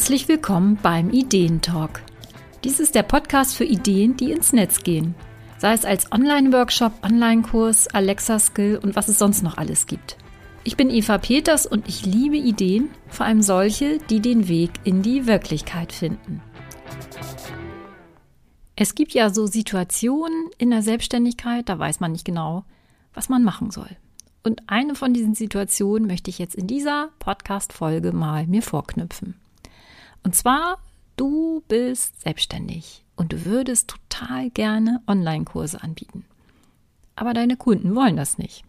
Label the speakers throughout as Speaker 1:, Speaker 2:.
Speaker 1: Herzlich willkommen beim Ideentalk. Dies ist der Podcast für Ideen, die ins Netz gehen. Sei es als Online-Workshop, Online-Kurs, Alexa-Skill und was es sonst noch alles gibt. Ich bin Eva Peters und ich liebe Ideen, vor allem solche, die den Weg in die Wirklichkeit finden. Es gibt ja so Situationen in der Selbstständigkeit, da weiß man nicht genau, was man machen soll. Und eine von diesen Situationen möchte ich jetzt in dieser Podcast-Folge mal mir vorknüpfen. Und zwar, du bist selbstständig und du würdest total gerne Online-Kurse anbieten. Aber deine Kunden wollen das nicht.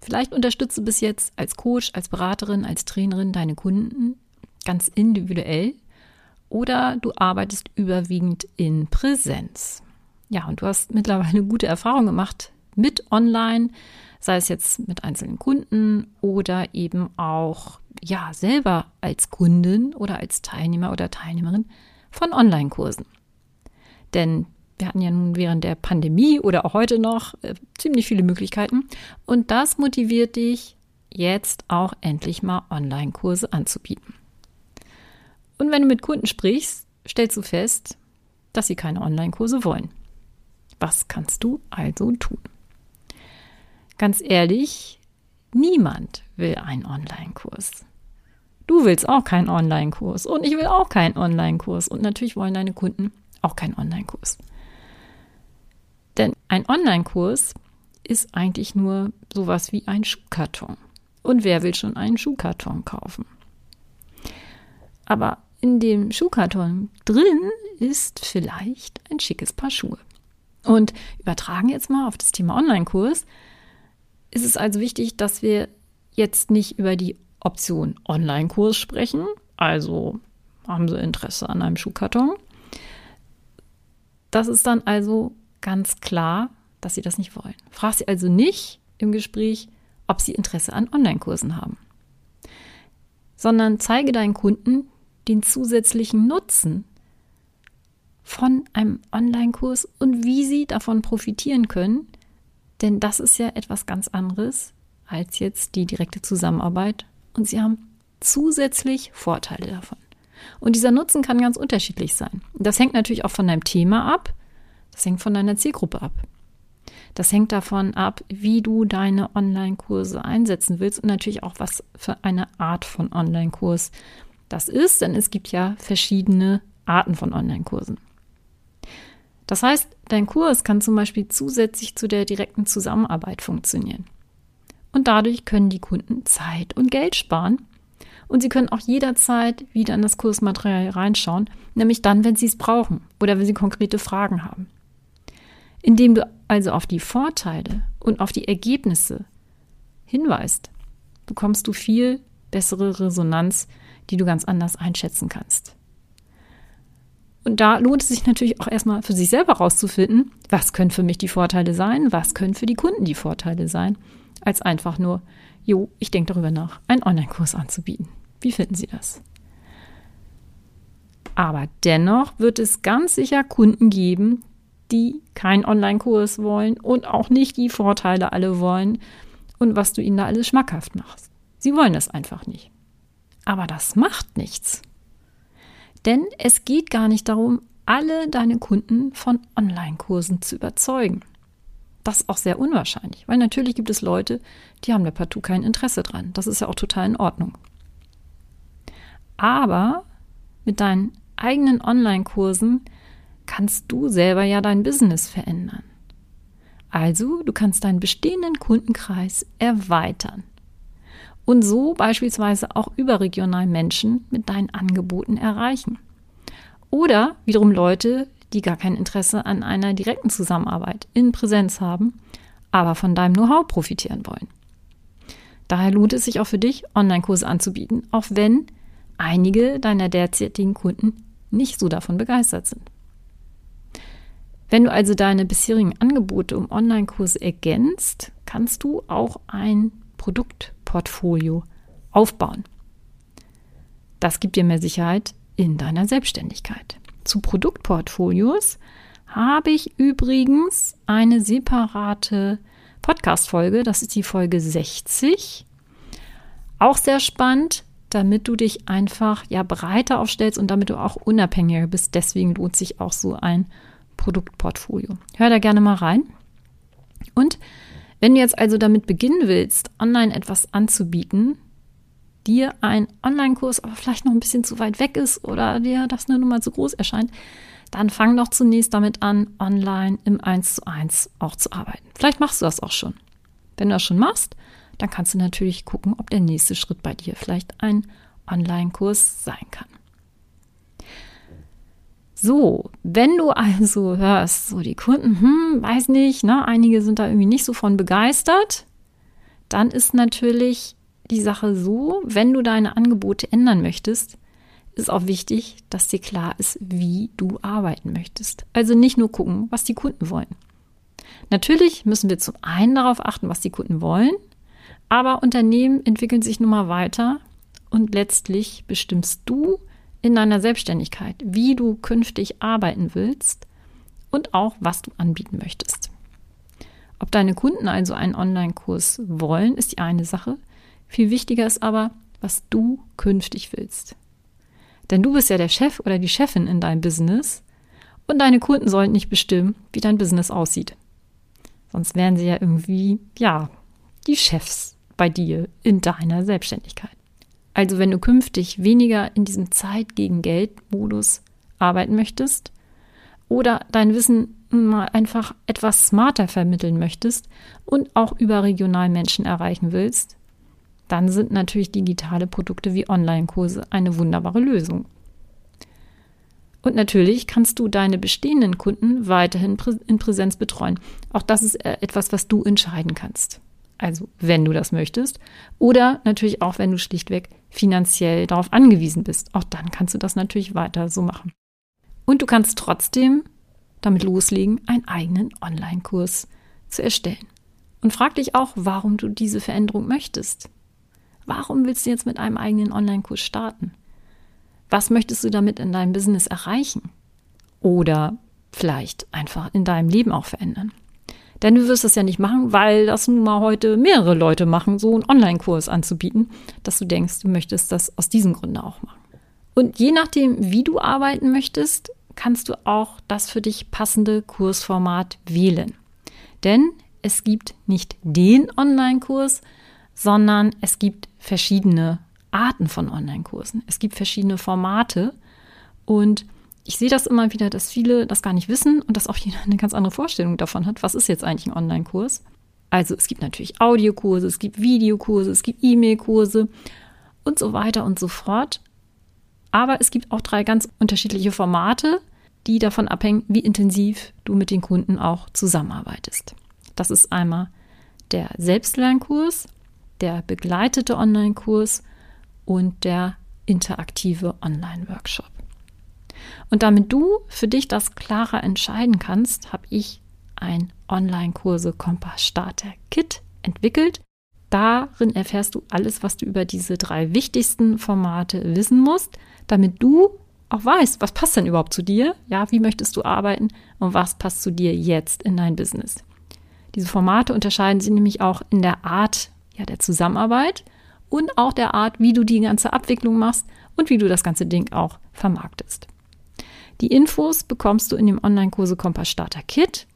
Speaker 1: Vielleicht unterstützt du bis jetzt als Coach, als Beraterin, als Trainerin deine Kunden ganz individuell oder du arbeitest überwiegend in Präsenz. Ja, und du hast mittlerweile gute Erfahrungen gemacht mit Online, sei es jetzt mit einzelnen Kunden oder eben auch ja selber als Kundin oder als Teilnehmer oder Teilnehmerin von Online-Kursen. Denn wir hatten ja nun während der Pandemie oder auch heute noch äh, ziemlich viele Möglichkeiten und das motiviert dich jetzt auch endlich mal Online-Kurse anzubieten. Und wenn du mit Kunden sprichst, stellst du fest, dass sie keine Online-Kurse wollen. Was kannst du also tun? Ganz ehrlich, niemand will einen Online-Kurs. Du willst auch keinen Online-Kurs und ich will auch keinen Online-Kurs und natürlich wollen deine Kunden auch keinen Online-Kurs. Denn ein Online-Kurs ist eigentlich nur sowas wie ein Schuhkarton. Und wer will schon einen Schuhkarton kaufen? Aber in dem Schuhkarton drin ist vielleicht ein schickes Paar Schuhe. Und übertragen jetzt mal auf das Thema Online-Kurs ist es also wichtig, dass wir jetzt nicht über die Option Online-Kurs sprechen. Also haben Sie Interesse an einem Schuhkarton. Das ist dann also ganz klar, dass Sie das nicht wollen. Frag Sie also nicht im Gespräch, ob Sie Interesse an Online-Kursen haben, sondern zeige deinen Kunden den zusätzlichen Nutzen von einem Online-Kurs und wie sie davon profitieren können, denn das ist ja etwas ganz anderes als jetzt die direkte Zusammenarbeit. Und sie haben zusätzlich Vorteile davon. Und dieser Nutzen kann ganz unterschiedlich sein. Das hängt natürlich auch von deinem Thema ab. Das hängt von deiner Zielgruppe ab. Das hängt davon ab, wie du deine Online-Kurse einsetzen willst und natürlich auch, was für eine Art von Online-Kurs das ist, denn es gibt ja verschiedene Arten von Online-Kursen. Das heißt, dein Kurs kann zum Beispiel zusätzlich zu der direkten Zusammenarbeit funktionieren. Und dadurch können die Kunden Zeit und Geld sparen. Und sie können auch jederzeit wieder in das Kursmaterial reinschauen, nämlich dann, wenn sie es brauchen oder wenn sie konkrete Fragen haben. Indem du also auf die Vorteile und auf die Ergebnisse hinweist, bekommst du viel bessere Resonanz, die du ganz anders einschätzen kannst. Und da lohnt es sich natürlich auch erstmal für sich selber rauszufinden, was können für mich die Vorteile sein, was können für die Kunden die Vorteile sein, als einfach nur, jo, ich denke darüber nach, einen Online-Kurs anzubieten. Wie finden Sie das? Aber dennoch wird es ganz sicher Kunden geben, die keinen Online-Kurs wollen und auch nicht die Vorteile alle wollen und was du ihnen da alles schmackhaft machst. Sie wollen das einfach nicht. Aber das macht nichts. Denn es geht gar nicht darum, alle deine Kunden von Online-Kursen zu überzeugen. Das ist auch sehr unwahrscheinlich, weil natürlich gibt es Leute, die haben da partout kein Interesse dran. Das ist ja auch total in Ordnung. Aber mit deinen eigenen Online-Kursen kannst du selber ja dein Business verändern. Also, du kannst deinen bestehenden Kundenkreis erweitern und so beispielsweise auch überregional Menschen mit deinen Angeboten erreichen. Oder wiederum Leute, die gar kein Interesse an einer direkten Zusammenarbeit in Präsenz haben, aber von deinem Know-how profitieren wollen. Daher lohnt es sich auch für dich, Online-Kurse anzubieten, auch wenn einige deiner derzeitigen Kunden nicht so davon begeistert sind. Wenn du also deine bisherigen Angebote um Online-Kurse ergänzt, kannst du auch ein Produktportfolio aufbauen. Das gibt dir mehr Sicherheit in deiner Selbstständigkeit. Zu Produktportfolios habe ich übrigens eine separate Podcast-Folge. Das ist die Folge 60. Auch sehr spannend. damit du dich einfach ja breiter aufstellst und damit du auch unabhängiger bist. Deswegen lohnt sich auch so ein Produktportfolio. Hör da gerne mal rein. Und wenn du jetzt also damit beginnen willst, online etwas anzubieten, dir ein Online-Kurs aber vielleicht noch ein bisschen zu weit weg ist oder dir das eine Nummer zu groß erscheint, dann fang doch zunächst damit an, online im 1 zu 1 auch zu arbeiten. Vielleicht machst du das auch schon. Wenn du das schon machst, dann kannst du natürlich gucken, ob der nächste Schritt bei dir vielleicht ein Online-Kurs sein kann. So, wenn du also hörst, so die Kunden, hm, weiß nicht, ne, einige sind da irgendwie nicht so von begeistert, dann ist natürlich die Sache so, wenn du deine Angebote ändern möchtest, ist auch wichtig, dass dir klar ist, wie du arbeiten möchtest. Also nicht nur gucken, was die Kunden wollen. Natürlich müssen wir zum einen darauf achten, was die Kunden wollen, aber Unternehmen entwickeln sich nun mal weiter und letztlich bestimmst du in deiner Selbstständigkeit, wie du künftig arbeiten willst und auch, was du anbieten möchtest. Ob deine Kunden also einen Online-Kurs wollen, ist die eine Sache. Viel wichtiger ist aber, was du künftig willst. Denn du bist ja der Chef oder die Chefin in deinem Business und deine Kunden sollen nicht bestimmen, wie dein Business aussieht. Sonst wären sie ja irgendwie, ja, die Chefs bei dir in deiner Selbstständigkeit. Also wenn du künftig weniger in diesem Zeit gegen Geld Modus arbeiten möchtest oder dein Wissen mal einfach etwas smarter vermitteln möchtest und auch überregional Menschen erreichen willst, dann sind natürlich digitale Produkte wie Online-Kurse eine wunderbare Lösung. Und natürlich kannst du deine bestehenden Kunden weiterhin in Präsenz betreuen. Auch das ist äh, etwas, was du entscheiden kannst. Also wenn du das möchtest. Oder natürlich auch, wenn du schlichtweg finanziell darauf angewiesen bist. Auch dann kannst du das natürlich weiter so machen. Und du kannst trotzdem damit loslegen, einen eigenen Online-Kurs zu erstellen. Und frag dich auch, warum du diese Veränderung möchtest. Warum willst du jetzt mit einem eigenen Online-Kurs starten? Was möchtest du damit in deinem Business erreichen? Oder vielleicht einfach in deinem Leben auch verändern? Denn du wirst das ja nicht machen, weil das nun mal heute mehrere Leute machen, so einen Online-Kurs anzubieten, dass du denkst, du möchtest das aus diesem Grunde auch machen. Und je nachdem, wie du arbeiten möchtest, kannst du auch das für dich passende Kursformat wählen. Denn es gibt nicht den Online-Kurs, sondern es gibt verschiedene Arten von Online-Kursen. Es gibt verschiedene Formate und ich sehe das immer wieder, dass viele das gar nicht wissen und dass auch jeder eine ganz andere Vorstellung davon hat, was ist jetzt eigentlich ein Online-Kurs. Also es gibt natürlich Audiokurse, es gibt Videokurse, es gibt E-Mail-Kurse und so weiter und so fort. Aber es gibt auch drei ganz unterschiedliche Formate, die davon abhängen, wie intensiv du mit den Kunden auch zusammenarbeitest. Das ist einmal der Selbstlernkurs, der begleitete Online-Kurs und der interaktive Online-Workshop. Und damit du für dich das klarer entscheiden kannst, habe ich ein Online-Kurse Kompass Starter Kit entwickelt. Darin erfährst du alles, was du über diese drei wichtigsten Formate wissen musst, damit du auch weißt, was passt denn überhaupt zu dir? Ja, wie möchtest du arbeiten und was passt zu dir jetzt in dein Business? Diese Formate unterscheiden sich nämlich auch in der Art, ja, der Zusammenarbeit und auch der Art, wie du die ganze Abwicklung machst und wie du das ganze Ding auch vermarktest. Die Infos bekommst du in dem Online-Kurse Kompass Starter Kit.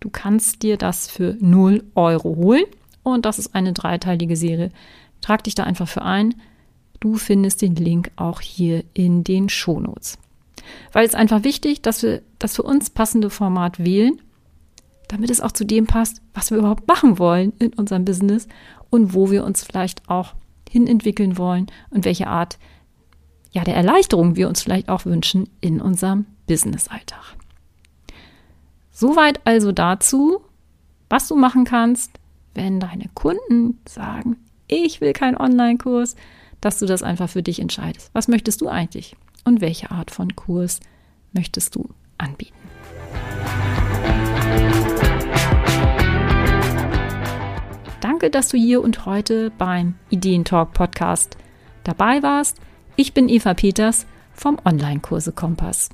Speaker 1: Du kannst dir das für 0 Euro holen und das ist eine dreiteilige Serie. Trag dich da einfach für ein. Du findest den Link auch hier in den Shownotes. Weil es einfach wichtig, dass wir das für uns passende Format wählen, damit es auch zu dem passt, was wir überhaupt machen wollen in unserem Business und wo wir uns vielleicht auch hin entwickeln wollen und welche Art ja, der Erleichterung wir uns vielleicht auch wünschen in unserem Business-Alltag. Soweit also dazu, was du machen kannst, wenn deine Kunden sagen, ich will keinen Online-Kurs, dass du das einfach für dich entscheidest. Was möchtest du eigentlich und welche Art von Kurs möchtest du anbieten? Danke, dass du hier und heute beim Ideentalk Podcast dabei warst. Ich bin Eva Peters vom Online-Kurse Kompass.